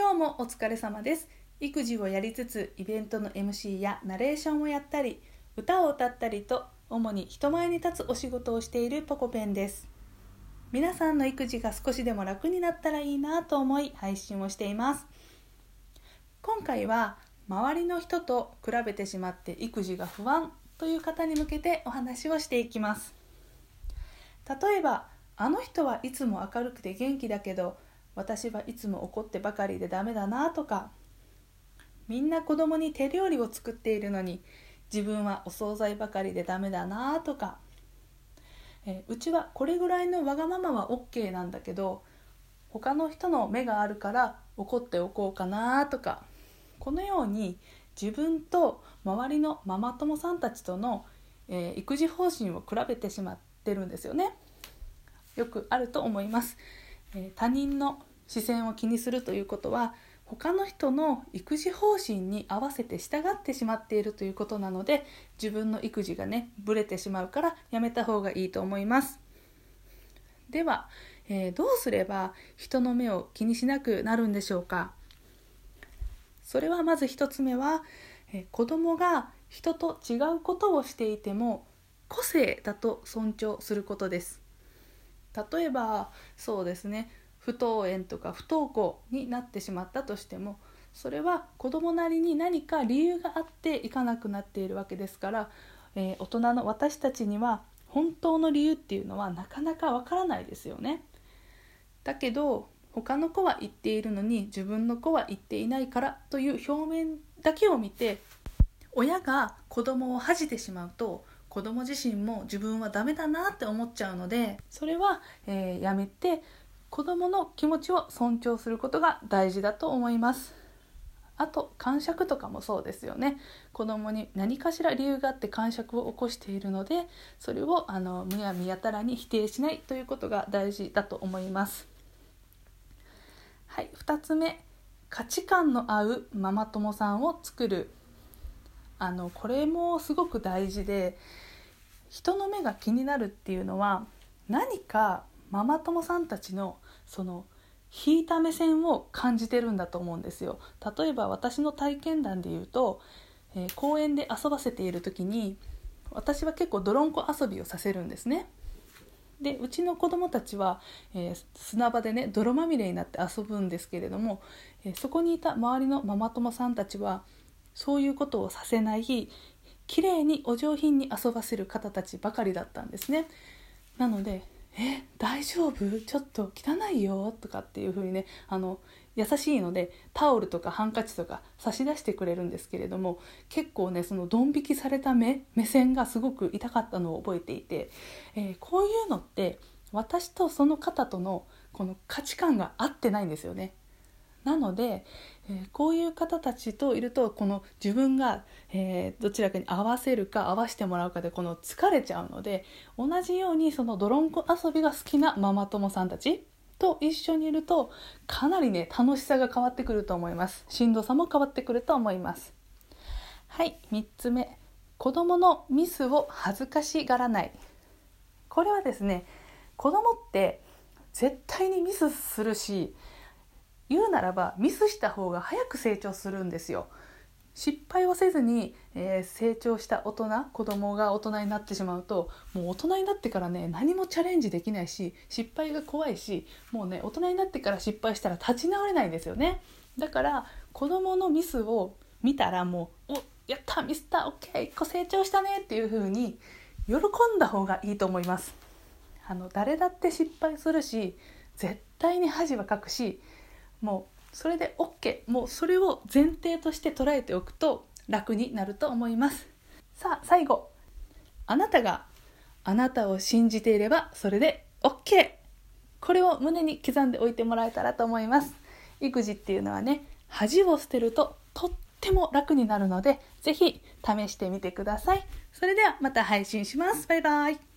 今日もお疲れ様です。育児をやりつつイベントの MC やナレーションをやったり歌を歌ったりと主に人前に立つお仕事をしているポコペンです。皆さんの育児が少しでも楽になったらいいなと思い配信をしています。今回は周りの人と比べてしまって育児が不安という方に向けてお話をしていきます。例えばあの人はいつも明るくて元気だけど私はいつも怒ってばかりでダメだなとかみんな子供に手料理を作っているのに自分はお惣菜ばかりでダメだなとか、えうちはこれぐらいのわがままは OK なんだけど他の人の目があるから怒っておこうかなとかこのように自分と周りのママ友さんたちとの、えー、育児方針を比べてしまってるんですよね。よくあると思います。え他人の視線を気にするということは他の人の育児方針に合わせて従ってしまっているということなので自分の育児がねブレてしまうからやめた方がいいと思います。では、えー、どうすれば人の目を気にしなくなるんでしょうか？それはまず1つ目は、えー、子供が人と違うことをしていても個性だと尊重することです。例えばそうですね不登園とか不登校になってしまったとしてもそれは子どもなりに何か理由があって行かなくなっているわけですから、えー、大人の私たちには本当の理由っていうのはなかなかわからないですよね。だけど他の子は言っているのに自分の子は言っていないからという表面だけを見て親が子供を恥じてしまうと子供自身も自分はダメだなって思っちゃうのでそれは、えー、やめて子供の気持ちを尊重することが大事だと思います。あと感触とかもそうですよね。子供に何かしら理由があって感触を起こしているのでそれをあのむやみやたらに否定しないということが大事だと思います。はい2つ目。価値観の合うママ友さんを作る。あのこれもすごく大事で人の目が気になるっていうのは何かママ友さんたちのその引いた目線を感じてるんだと思うんですよ。例えば私の体験談で言うと、えー、公園で遊ばせている時に私は結構泥んこ遊びをさせるんですね。でうちの子供たちは、えー、砂場でね泥まみれになって遊ぶんですけれども、えー、そこにいた周りのママ友さんたちはそういうことをさせない綺麗にお上品に遊ばせる方たちばかりだったんですねなのでえ大丈夫？ちょっと汚いよとかっていう風にねあの優しいのでタオルとかハンカチとか差し出してくれるんですけれども結構ねそのドン引きされた目目線がすごく痛かったのを覚えていて、えー、こういうのって私とその方とのこの価値観が合ってないんですよね。なので、え、こういう方たちといるとこの自分が、え、どちらかに合わせるか合わせてもらうかでこの疲れちゃうので同じようにその泥んこ遊びが好きなママ友さんたちと一緒にいるとかなりね楽しさが変わってくると思います。しんどさも変わってくると思います。はい3つ目。子供のミスを恥ずかしがらない。これはですね子供って絶対にミスするし言うならばミスした方が早く成長するんですよ。失敗をせずに、えー、成長した大人子供が大人になってしまうともう大人になってからね何もチャレンジできないし失敗が怖いしもうね大人になってから失敗したら立ち直れないんですよねだから子供のミスを見たらもう「おやったミスったオッケー1個成長したね」っていう風に喜んだ方がいいと思いますあの誰だって失敗するし絶対に恥はかくしもうそれで OK もうそれを前提として捉えておくと楽になると思います。さあ最後。あなたがあなたを信じていればそれで OK これを胸に刻んでおいてもらえたらと思います。育児っていうのはね恥を捨てるととっても楽になるので是非試してみてください。それではまた配信します。バイバイ。